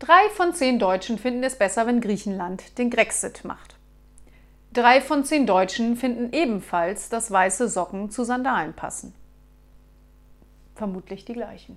Drei von zehn Deutschen finden es besser, wenn Griechenland den Grexit macht. Drei von zehn Deutschen finden ebenfalls, dass weiße Socken zu Sandalen passen. Vermutlich die gleichen.